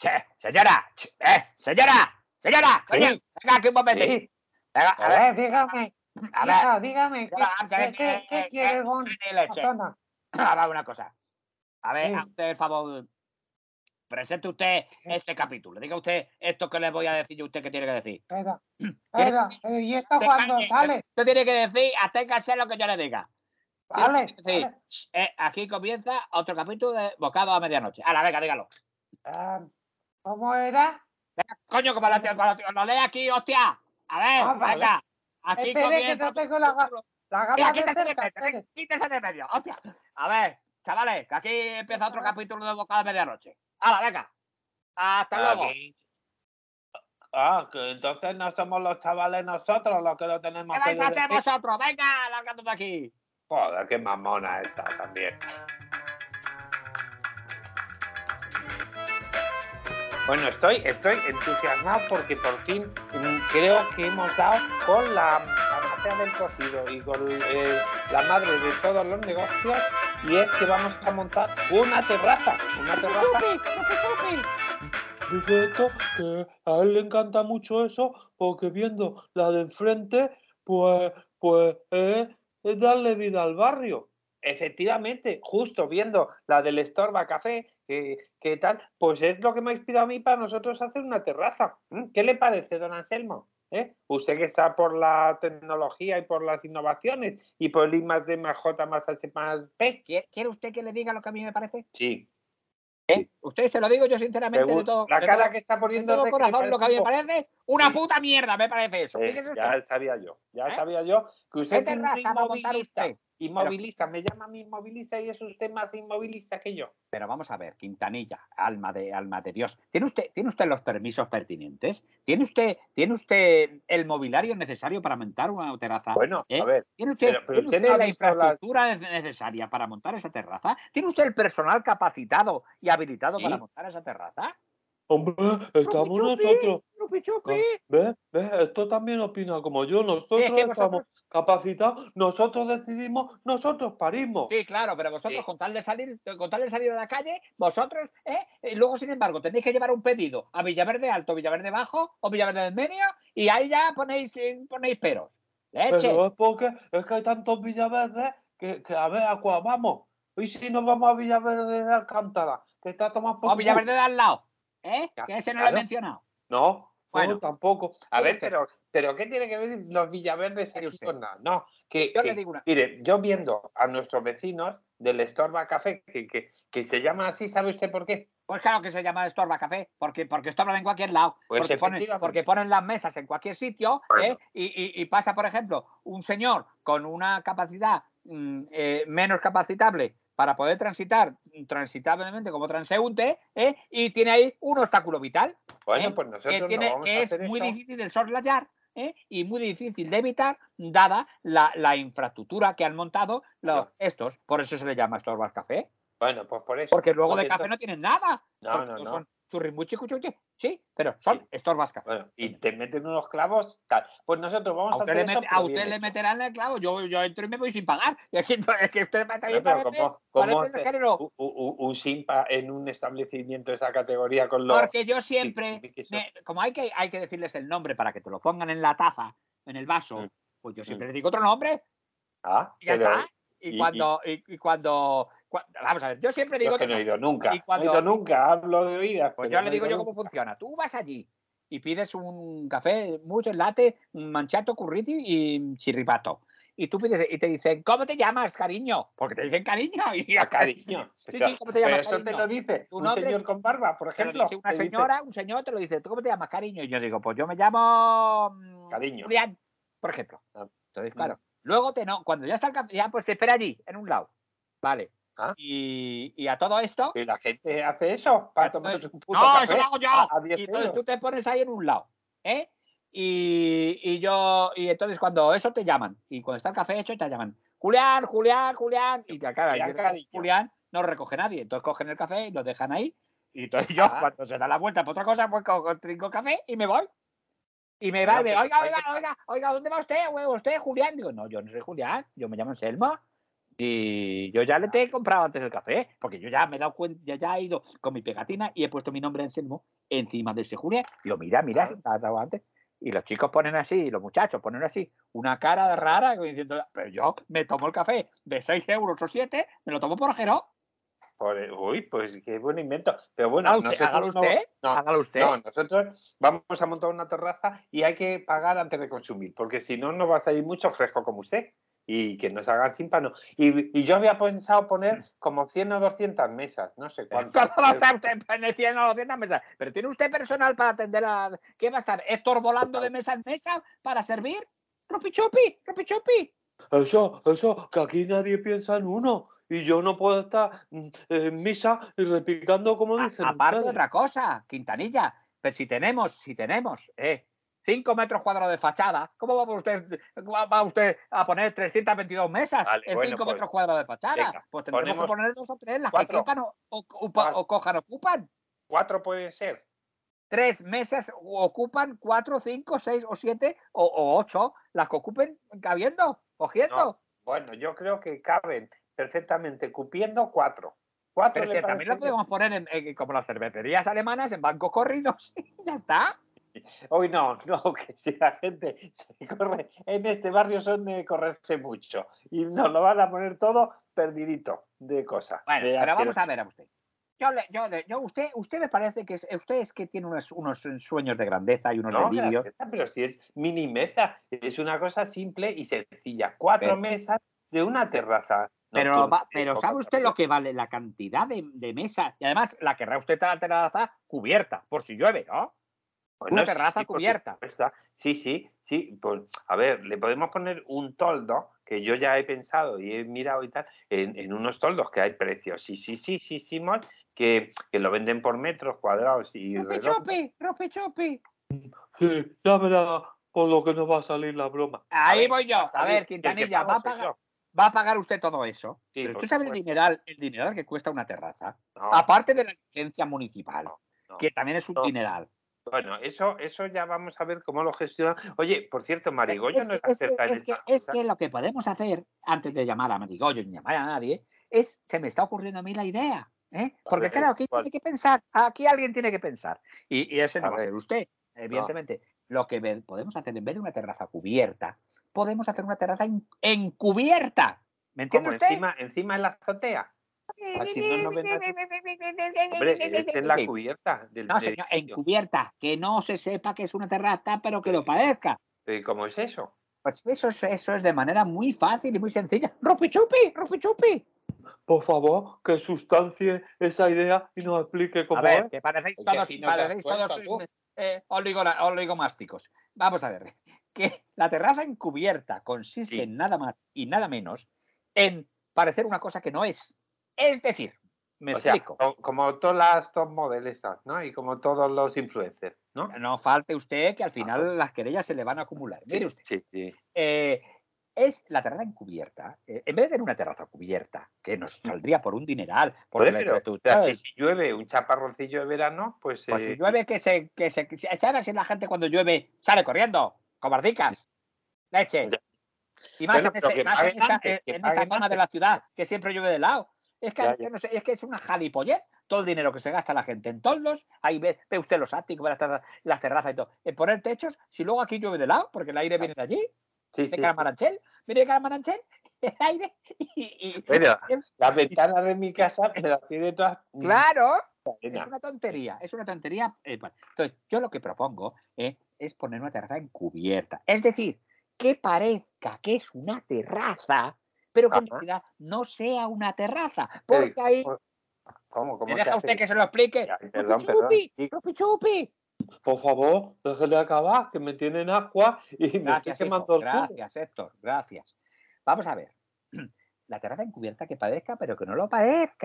Che, señora, che, eh, señora, señora, coño, Sí. venga aquí un momento. Sí. Venga, A ver, dígame. a ver, Hija, dígame, ¿qué, a qué, qué, eh, qué eh, quiere eh, Bon? Anda. a ver una cosa. A ver, Sí. a usted el favor, presente usted este capítulo. Diga usted esto que le voy a decir y usted qué tiene que decir. Espera, pero ¿y esto calle, sale? Usted tiene que decir, aténgase a lo que yo le diga. Vale, que vale. eh, aquí comienza otro capítulo de Bocado a medianoche. A la venga, dígalo. Ah, ¿Cómo era? Venga, coño, como lo, como lo, lo lee aquí, hostia. A ver, Ah, vale. venga. Aquí Espere, que comienza no otro tengo la, ga- capítulo. la Mira, gama de quítese de cerca. medio, espere. quítese de medio, hostia. A ver, chavales, que aquí empieza otro capítulo de Bocado a medianoche. ¡Hala, venga! Hasta luego. Aquí. Ah, que entonces no somos los chavales nosotros los que lo tenemos ¿Qué que vais a hacer vosotros? Venga, largando de aquí. Joder, qué mamona esta también. Bueno, estoy, estoy entusiasmado porque por fin mm, creo que hemos dado con la farmacia del cocido y con eh, la madre de todos los negocios y es que vamos a montar una terraza, una terraza. Dice esto que a él le encanta mucho eso porque viendo la de enfrente, pues, pues es, es darle vida al barrio. Efectivamente, justo viendo la del Estorba Café, que tal, pues es lo que me ha inspirado a mí para nosotros hacer una terraza. ¿Mm? ¿Qué le parece, don Anselmo? ¿Eh? Usted que está por la tecnología y por las innovaciones y por el I más D más J más H más P. ¿Quiere usted que le diga lo que a mí me parece? Sí. Usted se lo digo yo sinceramente de todo, la de cara todo- que está de poniendo todo Rec, me corazón, lo que a mí me parece un parece una Sí. puta mierda, me parece eso. Eh, ya sabía yo, ya ¿Eh? sabía yo que usted ¿Qué es un inmovilista. usted? Inmovilista, me llama a mí inmovilista y es usted más inmovilista que yo. Pero vamos a ver, Quintanilla, alma de alma de Dios. ¿Tiene usted, ¿Tiene usted los permisos pertinentes? ¿Tiene usted, ¿Tiene usted el mobiliario necesario para montar una terraza? Bueno, ¿Eh? a ver, ¿Tiene usted, pero- pero ¿tiene usted no la infraestructura nece- necesaria para montar esa terraza? ¿Tiene usted el personal capacitado y habilitado Sí. para montar esa terraza? Hombre, estamos nosotros. Chupi. ¿Ves? ¿Ves? Esto también opina como yo. Nosotros Es que estamos vosotros- capacitados, nosotros decidimos, nosotros parimos. Sí, claro, pero vosotros Sí. con tal de salir, con tal de salir a la calle, vosotros, ¿eh? Y luego, sin embargo, tenéis que llevar un pedido a Villaverde Alto, Villaverde Bajo o Villaverde del Medio, y ahí ya ponéis, eh, ponéis peros. Leche. Pero es porque es que hay tantos Villaverdes que, que a ver a cuál vamos. Y si nos vamos a Villaverde de Alcántara, que está tomando por O. Villaverde de al lado, ¿eh? Que ese no lo he mencionado. No, Bueno. no, tampoco. a ver, usted. pero, pero ¿qué tiene que ver los Villaverdes aquí con nada? No, que, Yo que- le digo una. mire, yo viendo a nuestros vecinos del Estorba Café, que, que, que se llama así, ¿sabe usted por qué? Pues claro que se llama Estorba Café, porque, porque estorban en cualquier lado. Pues porque, ponen, porque ponen las mesas en cualquier sitio Bueno. ¿eh? y, y- y pasa, por ejemplo, un señor con una capacidad mm, eh, menos capacitable para poder transitar transitablemente como transeúnte ¿eh? y tiene ahí un obstáculo vital Bueno, ¿eh? pues que, nosotros no tiene- vamos que a es muy eso. difícil de soslayar ¿eh? y muy difícil de evitar dada la, la infraestructura que han montado los, estos. Por eso se le llama Estorba Café. Bueno, pues por eso. Porque luego de café no tienen nada. No, porque no, no. Son churrimuchi, cuchuchi, sí, pero son Sí. estorbas café. Bueno, y te meten unos clavos, tal. Pues nosotros vamos A a, hacer le, eso, a usted le meterán el clavo, yo, yo entro y me voy sin pagar. Y es que, es que usted también Pero parece, ¿cómo- cómo parece un, un- un simpa en un establecimiento de esa categoría con los... Porque yo siempre, me- como hay que, hay que decirles el nombre para que te lo pongan en la taza, en el vaso, Mm. pues yo siempre Mm. le digo otro nombre Ah, y ya está. Y, y- cuando, y, y cuando, cua- vamos a ver, yo siempre yo digo es que no he ido nunca. Y cuando- No he ido nunca, hablo de oídas. Pues pero yo le digo yo cómo funciona. Tú vas allí y pides un café, mucho latte, un manchato, curriti y chirripato. Y tú pides y te dicen, ¿cómo te llamas, cariño? Porque te dicen cariño. Y A cariño. Sí, Pero- sí, ¿cómo te pero llamas, eso te lo dice un nombre- señor con barba, por ejemplo. dice una dice, señora, un señor te lo dice, ¿tú cómo te llamas, cariño? Y yo digo, pues yo me llamo mm, Cariño. Julián, por ejemplo. Ah, Entonces, mm. claro. Luego te no, cuando ya está el café, ya pues te espera allí, en un lado. Vale. Ah. Y, y a todo esto, Y la gente hace eso para tomarse un puto no, café eso lo hago yo. a, a 10 y entonces tú te pones ahí en un lado, ¿eh? Y, y yo, y entonces cuando eso te llaman, y cuando está el café hecho, te llaman, Julián, Julián, Julián, y te claro, Julián, no recoge nadie, entonces cogen el café y lo dejan ahí, y entonces yo, Ah. cuando se da la vuelta por otra cosa, pues trinco café y me voy. Y me va y me, oiga, oiga, oiga, oiga, ¿dónde va usted? ¿Usted, Julián? Digo, no, yo no soy Julián, yo me llamo Selma. Y yo ya le te he comprado antes el café, porque yo ya me he dado cuenta, ya, ya he ido con mi pegatina y he puesto mi nombre Anselmo encima de ese Julián. Digo, mira, mira, te has dado antes. Y los chicos ponen así, los muchachos ponen así, una cara rara, diciendo, pero yo me tomo el café de 6 euros o 7, me lo tomo por ajero. Por- uy, pues qué buen invento. Pero bueno, Hágalo usted, hágalo nosotros no- usted, no, hágalo usted. No, nosotros vamos a montar una terraza y hay que pagar antes de consumir, porque si no, no va a salir mucho fresco como usted y que nos hagan símpano. Y, y yo había pensado poner como 100 o 200 mesas, no sé cuántas. ¿Cómo va a estar usted beneficiando a los 200 mesas? Pero tiene usted personal para atender a. ¿Qué va a estar? ¿Héctor volando de mesa en mesa para servir? ¡Rupi chupi! Eso, eso, que aquí nadie piensa en uno. Y yo no puedo estar mm, en misa y repicando como A- dicen. Aparte ustedes. otra cosa, Quintanilla, pero si tenemos, si tenemos, eh, 5 metros cuadrados de fachada, ¿cómo va usted, va usted a poner 322 mesas Vale, en 5 bueno, pues, metros cuadrados de fachada? venga, pues tendremos que poner dos o tres, las cuatro. que quepan o, cojan, ocupan. Cuatro pueden ser. Tres mesas ocupan cuatro, cinco, seis o siete o, o ocho, las que ocupen cabiendo, cogiendo. No, Bueno, yo creo que caben perfectamente cupiendo cuatro. Cuatro Pero si también lo podemos poner en, en- como las cervecerías alemanas en bancos corridos. ya está. Hoy no, no, que si la gente se corre, en este barrio son de correrse mucho y nos lo van a poner todo perdidito de cosas. Bueno, de pero vamos a ver a usted. Yo, yo, yo usted, usted me parece que es, usted es que tiene unos, unos sueños de grandeza y unos No, delirios. Graceta, pero si es mini mesa, es una cosa simple y sencilla. Cuatro Pero- mesas de una terraza. Pero, nocturna va- pero ¿sabe usted lo que vale la cantidad de, de mesas? Y además la querrá usted la terraza cubierta, por si llueve, ¿no? Una sí, terraza sí, cubierta. Sí, sí, sí. pues, a ver, le podemos poner un toldo, que yo ya he pensado y he mirado y tal, en, en unos toldos que hay precios. Sí, sí, sí, sí, sí, que, que lo venden por metros cuadrados y ¡Rope chupi! ¡Rope chupi! Sí, ya verá por lo que nos va a salir la broma. Ahí ver, voy yo. A ver, Quintanilla, ¿va a, pagar, va a pagar usted todo eso? Sí, pero por usted sabe el dineral, el dineral que cuesta una terraza. No, Aparte de la licencia municipal, no. que también es un no. dineral. Bueno, eso, eso ya vamos a ver cómo lo gestionan. Oye, por cierto, Marigollo es, no que, es es, que, es, que, es lo que podemos hacer antes de llamar a Marigollo ni llamar a nadie es, se me está ocurriendo a mí la idea. ¿eh? Porque ver, claro, aquí ¿cuál? tiene que pensar, aquí alguien tiene que pensar. Y, y ese no A va a ser usted, evidentemente. Lo que podemos hacer en vez de una terraza cubierta, podemos hacer una terraza en- encubierta. ¿Me entiende. Encima, encima en la azotea. Así no nos ven nadie. Hombre, es en la cubierta del No, señor, edificio. encubierta, que no se sepa que es una terraza, pero que lo parezca. Eh, ¿Cómo es eso? Pues eso es, eso es de manera muy fácil y muy sencilla. ¡Rupi chupi! ¡Rupi chupi! Por favor, que sustancie esa idea y nos explique cómo A ver, es. que parecéis todos, has parecéis todos eh, oligomásticos. Vamos a ver. Que la terraza encubierta consiste Sí. en nada más y nada menos en parecer una cosa que no es. Es decir, me o sea, explico. co- como todas las top models, esas, ¿no? Y como todos los influencers, ¿no? No falte usted que al final las querellas se le van a acumular. Mire Sí, usted. sí, sí. eh, es la terraza encubierta. eh, en vez de tener una terraza cubierta, que nos saldría por un dineral, por la pero, o sea, si, si llueve un chaparroncillo de verano, pues, Pues eh, si llueve, que se, que se, que se- ¿sabes si la gente cuando llueve sale corriendo? Cobardicas. Leche. Y más, Bueno, en, este- más en esta, antes, que en esta zona de antes. la ciudad, que siempre llueve de lado. Es que, Ya, yo ya. no sé, es que es una jalipollet todo el dinero que se gasta la gente en toldos. Ahí ve, ve usted los áticos, ve las, terra- las terrazas y todo. En poner techos, si luego aquí llueve de lado, porque el aire viene de allí, sí, de sí, sí. Caramanchel, viene de Caramanchel, el aire. Y, y- Bueno, y- las ventanas de mi casa me las tiene todas. claro. Es una tontería, es una tontería. eh. Entonces, yo lo que propongo eh, es poner una terraza encubierta. Es decir, que parezca que es una terraza, pero que en Ajá. realidad no sea una terraza. Porque ahí. ¿Cómo? ¿Cómo ¿Me deja usted que se lo explique? Ay, perdón, perdón. ¡Rupi, Sí. chupi! chupi! Por favor, déjele acabar, que me tienen agua y me estoy Gracias, hijo, quemando el gracias, Héctor, gracias. Vamos a ver. La terraza encubierta que parezca, pero que no lo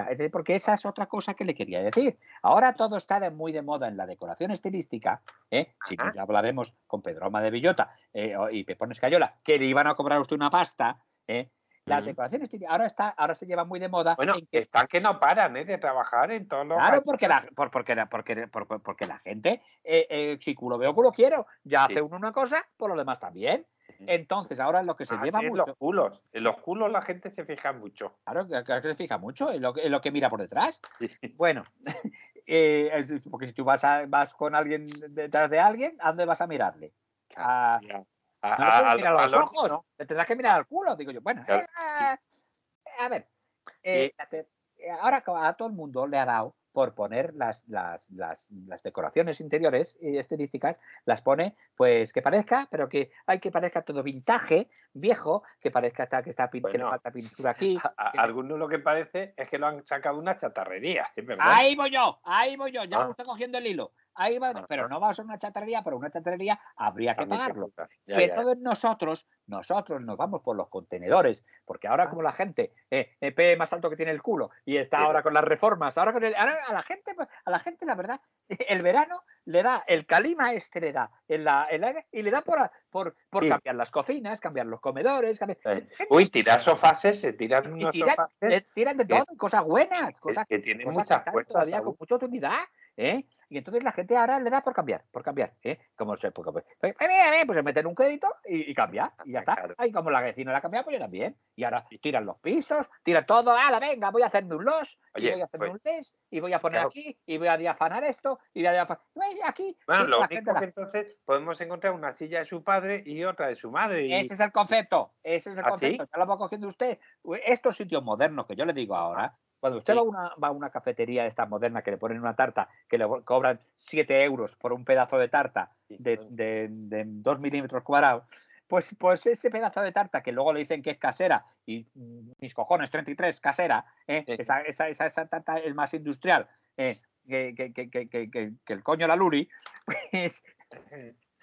decir, porque esa es otra cosa que le quería decir. Ahora todo está de- muy de moda en la decoración estilística. ¿eh? Si no, ya hablaremos con Pedroma de Villota eh, y Pepón Escayola, que le iban a cobrar a usted una pasta. ¿eh? La Ujú. decoración estilística ahora, está, ahora se lleva muy de moda. Bueno, en que- están que no paran ¿eh? de trabajar en todos los. Claro, porque la, por- porque, la- porque, por- porque la gente, eh, eh, si culo veo, culo quiero. Ya Sí. hace uno una cosa, por lo demás también. Entonces, ahora lo que se Ah, lleva sí, en mucho, los culos. En los culos la gente se fija mucho. claro, que, que se fija mucho en lo, que- en lo que mira por detrás. Sí. Bueno, eh, es- porque si tú vas, a- vas con alguien detrás de alguien, ¿a dónde vas a mirarle? A- Ya. No A- le a- mirar a a los ojos, ¿no? le tendrás que mirar al culo, digo yo. Bueno, Claro, eh, a ver, eh, te- eh, ahora a todo el mundo le ha dado por poner las, las, las, las decoraciones interiores y estilísticas, las pone pues que parezca, pero que hay que parezca todo vintage, viejo, que parezca hasta que, está, que le falta pintura aquí. A- a- que- algunos lo que parece es que lo han sacado una chatarrería. Ahí voy yo, ahí voy yo, ya Ah. me estoy cogiendo el hilo. Ahí va, Ajá. pero no va a ser una chatarrería, pero una chatarrería habría que También pagarlo. Ya, y ya. entonces nosotros, nosotros nos vamos por los contenedores, porque ahora Ah. como la gente eh, eh, pe más alto que tiene el culo y está Sí. ahora con las reformas, ahora, con el- ahora a la gente, a la gente la verdad, el verano le da, el calima este le da en la, y le da por, a- por, por Sí. cambiar las cocinas, cambiar los comedores, cambiar- Eh, Uy, tirar sofases, se tiran y unos tiran, eh, tiran de que- todo, cosas buenas, que, cosas que tienen cosas que muchas están puertas. todavía aún. con mucha utilidad, ¿eh? Y entonces la gente ahora le da por cambiar, por cambiar, ¿eh? Como se, pues, pues, pues, pues se meten un crédito y, y cambia, y ya está. Claro. Ay, como la vecina la ha cambiado, pues yo también. Y ahora tiran los pisos, tiran todo, ala, venga, voy a hacerme un los, y voy a hacerme pues- un les, y voy a poner Claro. aquí, y voy a diafanar esto, y voy a diafanar aquí. Bueno, lo la único la- que entonces podemos encontrar una silla de su padre y otra de su madre. Y... Ese es el concepto, ese es el ¿Ah, concepto. sí? Ya lo va cogiendo usted. Estos sitios modernos que yo le digo ahora, cuando usted Sí. va, a una, va a una cafetería esta moderna que le ponen una tarta, que le cobran 7 euros por un pedazo de tarta de, de, de 2 milímetros cuadrados, pues, pues ese pedazo de tarta que luego le dicen que es casera y mis cojones, 33, casera, ¿eh? Sí. esa, esa, esa, esa tarta es más industrial ¿eh? que, que, que, que, que, que- que el coño la Luri, pues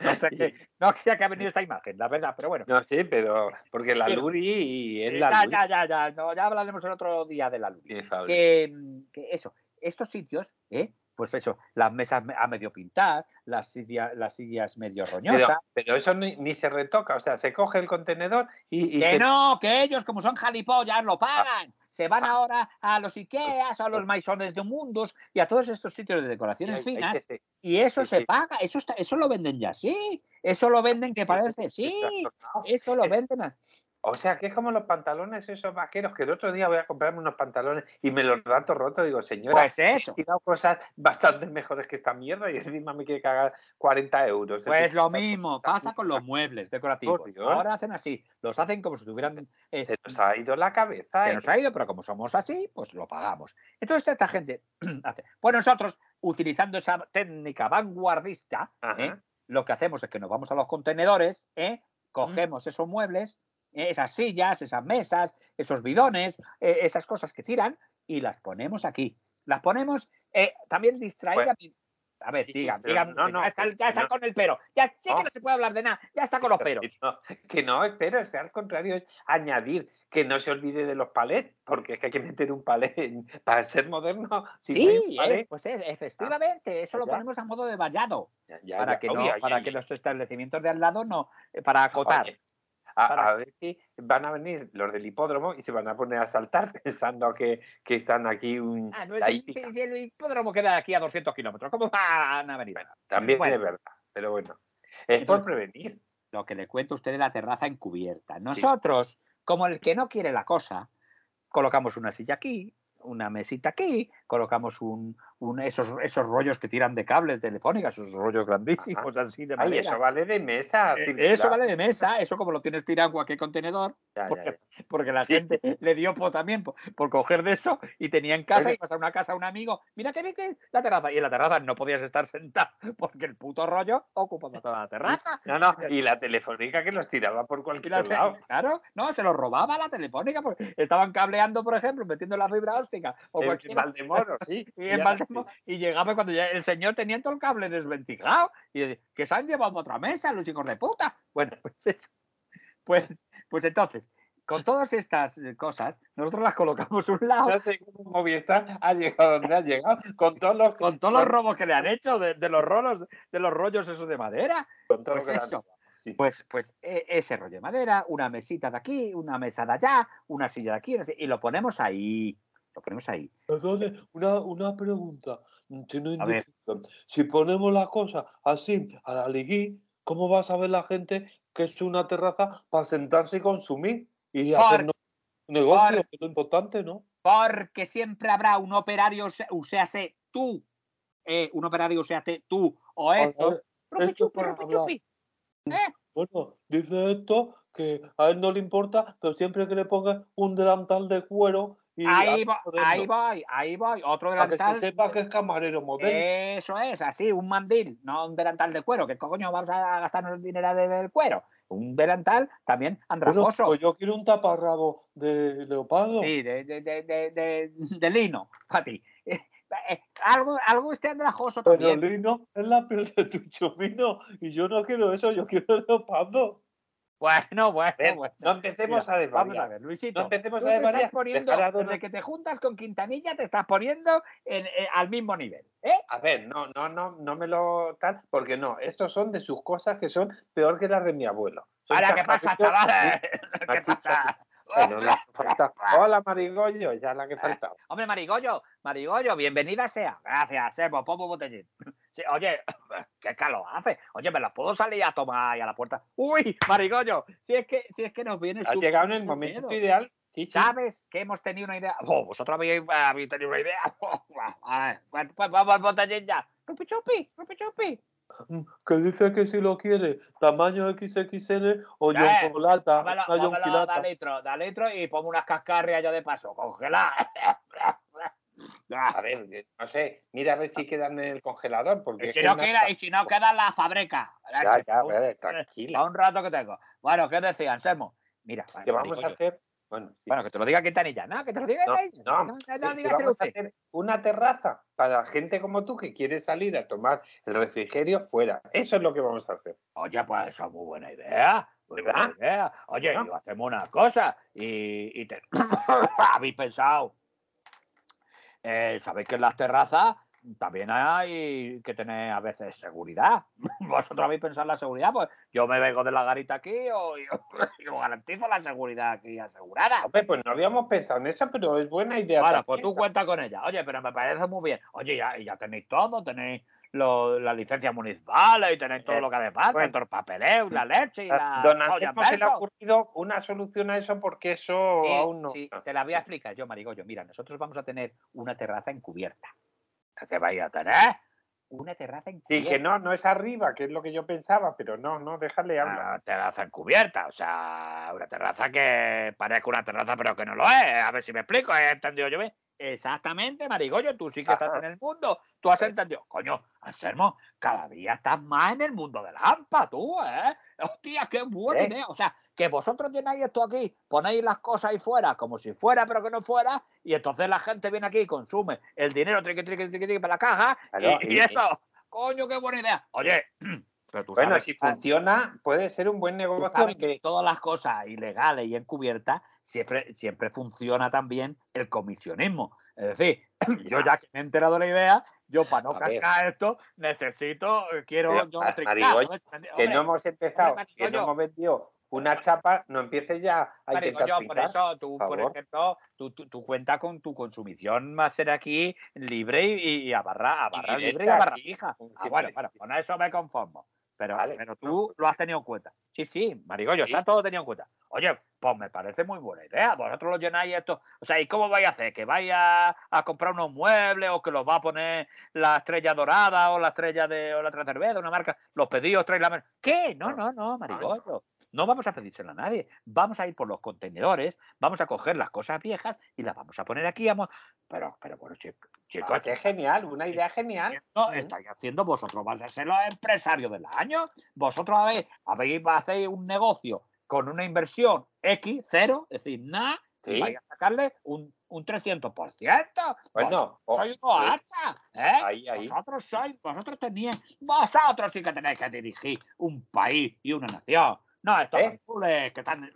no sé, qué, no sé a qué ha venido esta imagen, la verdad, pero bueno. No, sí, pero porque la Luri es Eh, la ya, Luri. ya, ya, ya, no, ya hablaremos el otro día de la luz. que. Que, mm, que eso, estos sitios, ¿eh? Pues eso, las mesas me- a medio pintar, las, sillas las sillas medio roñosas. pero eso ni, ni se retoca, o sea, se coge el contenedor y, y Que se- no, que ellos, como son jalipollas, lo pagan. Se van ahora a los Ikeas, a los Maisones de Mundos y a todos estos sitios de decoraciones finas. Y eso se paga, eso, está, eso lo venden ya, sí. Eso lo venden que parece, sí. Eso lo Eh, venden. a- O sea, que es como los pantalones esos vaqueros, que el otro día voy a comprarme unos pantalones y me los da todo roto. Digo, señora, Pues eso. he cosas bastante mejores que esta mierda y encima me quiere cagar 40 euros. Es Pues decir, lo mismo, pasa con los muebles decorativos. Ahora hacen así, los hacen como si tuvieran. eh, Se nos ha ido la cabeza. se ¿eh? nos ha ido, pero como somos así, pues lo pagamos. Entonces esta gente hace. Pues nosotros, utilizando esa técnica vanguardista. ¿eh? lo que hacemos es que nos vamos a los contenedores, ¿eh? cogemos esos muebles. Esas sillas, esas mesas, esos bidones, eh, esas cosas que tiran y las ponemos aquí. Las ponemos eh, también distraídamente. A ver, Sí, digan, digan, no, no, ya está, que- ya está no. con el pero. Ya sé que No. no se puede hablar de nada, ya está con los peros. Que no, que no, pero es que al contrario, es añadir que no se olvide de los palés, porque es que hay que meter un palé en- para ser moderno. Si no Sí, eh, pues es, efectivamente, eso lo ponemos a modo de vallado, ya- para que, no, oye, para que los establecimientos de al lado no, eh, para acotar. Oye, a, Para- a ver si van a venir los del hipódromo y se van a poner a saltar pensando que, que están aquí un, Ah, no, si, si- el hipódromo queda aquí a 200 kilómetros, ¿cómo van a venir? También Bueno. es verdad, pero bueno. Es por prevenir. Lo que le cuento a usted de la terraza encubierta. Nosotros, como el que no quiere la cosa, colocamos una silla aquí, una mesita aquí, colocamos un, un- esos, esos rollos que tiran de cables telefónicas, esos rollos grandísimos así de Ay, eso vale de mesa. Eh. Eso vale de mesa, eso como lo tienes tirado en cualquier contenedor, Ya, porque, ya. porque la Sí. gente le dio por también por, por coger de eso y tenía en casa, Oye. ibas a una casa a un amigo, mira que bien que la terraza, y en la terraza no podías estar sentado porque el puto rollo ocupaba toda la terraza. No, no, y la telefónica que los tiraba por Y cualquier la- lado. claro, no, se los robaba la telefónica porque estaban cableando, por ejemplo, metiendo la fibra óptica o En cualquier Valdemoro, sí. y en llegaba cuando ya el señor tenía todo el cable desventilado y decía, que se han llevado a otra mesa los hijos de puta. Bueno, pues eso. Pues, pues entonces, con todas estas eh, cosas, nosotros las colocamos a un lado No sé cómo Movistar ha llegado donde ha llegado, con todos los, con todos los robos que le han hecho de, de los rolos, de los rollos esos de madera. con todo Pues lo que eso. Sí. Pues, pues e- ese rollo de madera, una mesita de aquí, una mesa de allá, una silla de aquí, y lo ponemos ahí. Lo ponemos ahí. Perdone, una, una pregunta. Si, no indiscreción. si ponemos la cosa así a la liguí, ¿cómo va a saber la gente que es una terraza para sentarse y consumir? Y Por- hacer negocio, por- que es lo importante, ¿no? Porque siempre habrá un operario, o sea, sé tú, eh, un operario, o sea, tú o esto. Rupi chupi, rupi chupi. ¿Eh? Bueno, dice esto que a él no le importa, pero siempre que le ponga un delantal de cuero y Ahí, va- ahí voy, ahí voy. Otro para que delantal. se sepa que es camarero moderno. Eso es, así, un mandil, no un delantal de cuero. ¿Qué coño vamos a gastarnos el dinero de- del cuero? Un delantal también Bueno, andrajoso. pues yo quiero un taparrabo de leopardo. Sí, de, de, de, de, de- de lino, para ti. Eh, algo, algo este andrajoso Pero también. lino es la piel de tu chomino y yo no quiero eso, yo quiero leopardo. Bueno, bueno, Ven, bueno. no empecemos Mira, a Vamos a desvariar. ver, Luisito. No empecemos a desvariar. poniendo, a desde que te juntas con Quintanilla, te estás poniendo en- en- al mismo nivel. ¿eh? A ver, no, no, no, no me lo tal, porque no, estos son de sus cosas que son peor que las de mi abuelo. Son Ahora, ¿qué pasa, chavales? ¿Qué pasa? Bueno, la que falta. Hola, Marigollo, ya la que faltaba. Hombre, Marigollo, Marigollo, bienvenida sea. Gracias, Sebo, pongo botellín. Sí, oye, qué calor hace. Oye, ¿me las puedo salir a tomar ahí a la puerta? Uy, Marigollo, si es que, si es que nos vienes Has tú. llegado en el momento miedo. ideal. Sí, sí. ¿Sabes que hemos tenido una idea? Oh, vosotros habéis, habéis tenido una idea. a ver, pues, pues vamos al botellín ya. Rupi chupi, rupi chupi. Mm, Que dice que si lo quiere, tamaño XXL o Eh, chocolata, Dámelo, dámelo, da litro, da litro y pongo unas cascarrias ya de paso, congeladas. A ver, eh, no sé, mira a ver si quedan en el congelador, porque Y si no queda, y si no queda en la fábrica. Ya, ya, ver, tranquila. A un rato que tengo. Bueno, ¿qué decían, Semo? Mira, Que vamos a hacer. Bueno, sí. Bueno, que te lo diga Quintanilla. No, que te lo diga No, no, no, que- no, que dígaselo vamos a hacer una terraza para gente como tú que quiere salir a tomar el refrigerio fuera. Eso es lo que vamos a hacer. Oye, pues eso es muy buena idea. Muy buena idea. Oye, ¿No? hacemos una cosa. Y, y te... habéis pensado. Eh, Sabéis que en las terrazas también hay que tener a veces seguridad. Vosotros habéis pensado en la seguridad, pues yo me vengo de la garita aquí o y, y os garantizo la seguridad aquí asegurada. Hombre, pues no habíamos pensado en eso, pero es buena idea. Bueno, pues tú cuenta con ella. Oye, pero me parece muy bien. Oye, ya, ya tenéis todo, tenéis lo- las licencias municipales y tenéis todo Eh, lo que hace falta, bueno. todo el papeleo la leche y la. Don olla en Anselmo se le ha ocurrido una solución a eso porque eso Sí, aún no. sí, te la voy a explicar yo, Marigollo. Mira, nosotros vamos a tener una terraza encubierta. ¿Qué vais a tener? Una terraza encubierta. Dije, no, no es arriba, que es lo que yo pensaba, pero no, no, déjale hablar. Una terraza encubierta, o sea, una terraza que parezca una terraza, pero que no lo es. A ver si me explico, ¿he entendido yo bien? Exactamente, Marigollo, tú sí que estás en el mundo, tú has entendido. Coño, Anselmo, cada día estás más en el mundo del AMPA, tú, ¿eh? Hostia, qué buena ¿Eh? idea. O sea, que vosotros llenáis esto aquí, ponéis las cosas ahí fuera, como si fuera, pero que no fuera, y entonces la gente viene aquí y consume el dinero triqui, triqui, triqui, triqui para la caja, Claro, y, y y- eso, coño, qué buena idea. Oye, pero tú Bueno, si funciona, puede ser un buen Tú negocio. sabes que- todas las cosas ilegales y encubiertas siempre, siempre funciona también el comisionismo. Es decir, yo ya que me he enterado de la idea, yo para no cascar esto necesito, eh, quiero Pero, yo. Es- que no hemos empezado, hombre, que no hemos vendido una chapa, no empieces ya a intentar por eso tú, por ejemplo, tú, tú, tú cuenta con tu consumición va a ser aquí libre y, y a barra, a barra libre y a barra fija. Ah, bueno, bueno, con eso me conformo. Pero, Vale, pero no. tú lo has tenido en cuenta. Sí, sí, Marigollo, Sí. está todo tenido en cuenta. Oye, pues me parece muy buena idea. Vosotros lo llenáis esto. O sea, ¿y cómo vais a hacer? ¿Que vais a, a comprar unos muebles o que los va a poner la estrella dorada o la estrella de o la cerveza, una marca? Los pedidos traéis la. ¿Qué? No, no, no, Marigollo. No vamos a pedírselo a nadie. Vamos a ir por los contenedores, vamos a coger las cosas viejas y las vamos a poner aquí. Vamos... Pero, pero bueno, chico, chicos, Ah, qué genial, una idea genial. no, Mm. estáis haciendo vosotros, vais a ser los empresarios del año. Vosotros habéis, habéis hacéis un negocio con una inversión X, cero, es decir, nada, y vais a sacarle un, un 300%. Bueno, o- sois unos eh, hartas, ¿eh? ahí, ahí. Vosotros sois, vosotros tenéis, vosotros sí que tenéis que dirigir un país y una nación. No, estos ¿Eh? que están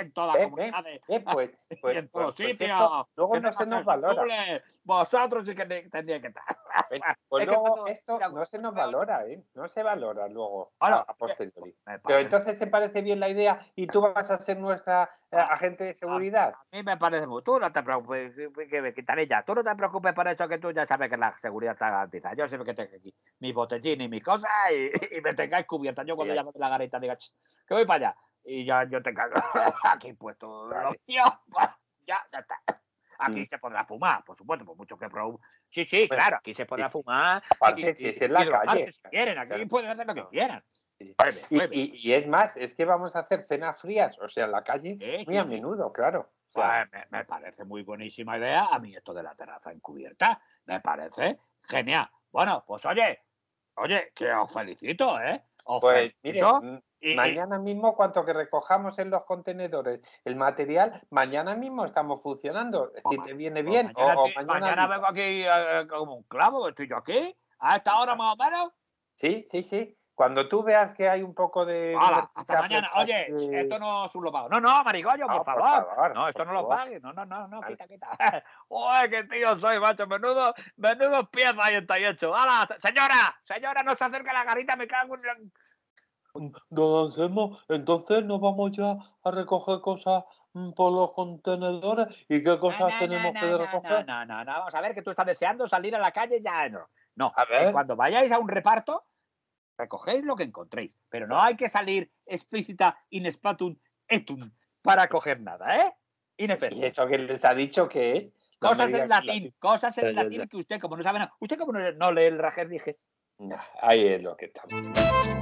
en todas las Eh, comunidades. Eh, pues, pues, y en todos pues- pues sitios. eso luego no se nos valora. Vosotros sí que te- tendríais que estar. Pues, luego cuando- esto mira, no se nos valora, ¿eh? No se valora luego Ahora, a, a posteriori. Pero entonces te parece bien la idea y tú vas a ser nuestra eh, Ah, agente de seguridad. A mí me parece muy. Tú no te preocupes, que- me quitaré ya. Tú no te preocupes por eso que tú ya sabes que la seguridad está garantizada. Yo sé que tengo aquí mis botellines y mis cosas y, y me tengáis cubierta. Yo cuando llamo de la garita diga, "Ch, que voy para allá. Y ya yo te cago aquí puesto. Vale. Lo mío, pues, ya, ya está. Aquí Mm. se podrá fumar, por supuesto, por mucho que pro... Sí, sí, Bueno, claro, aquí se podrá fumar. Aparte, si es en la calle. Si quieren, aquí Claro. pueden hacer lo que quieran. Sí. Y, y- y es más, es que vamos a hacer cenas frías, o sea, en la calle, Sí, muy sí, a menudo, claro. Pues me, me parece muy buenísima idea a mí esto de la terraza encubierta. Me parece genial. Bueno, pues oye, oye, que os felicito, ¿eh? Pues mire, y- mañana mismo, cuanto que recojamos en los contenedores el material, mañana mismo estamos funcionando. Si ma- te viene pues bien, o- mañana, o, mañana. mañana vengo aquí eh, como un clavo, estoy yo aquí, a esta hora más o menos. Sí, sí, sí. Cuando tú veas que hay un poco de. Hala, hasta mañana. por Oye, de- esto no es un lo pago. No, no, marigollo, No, por por favor. favor, No, esto por no lo pagues. No, no, no, no, Vale. quita, quita. Uy, qué tío soy, macho. Menudo, menudo pieza ahí está hecho. ¡Hala! Señora, señora, no se acerque la garita, me cago en. Don Anselmo, entonces nos vamos ya a recoger cosas mm, por los contenedores. ¿Y qué cosas No, no, tenemos no, que no, recoger? No, no, no, no, vamos a ver que tú estás deseando salir a la calle ya no. No, A eh, ver. cuando vayáis a un reparto, recogéis lo que encontréis, pero no hay que salir explícita in spatum etum para coger nada, ¿eh? ¿Y Inefecto. eso que les ha dicho que es? No Cosas en latín, cosas Ya, en ya, latín que usted como no sabe nada. Usted como no, no lee el Rajer dije. Nah, ahí es lo que estamos.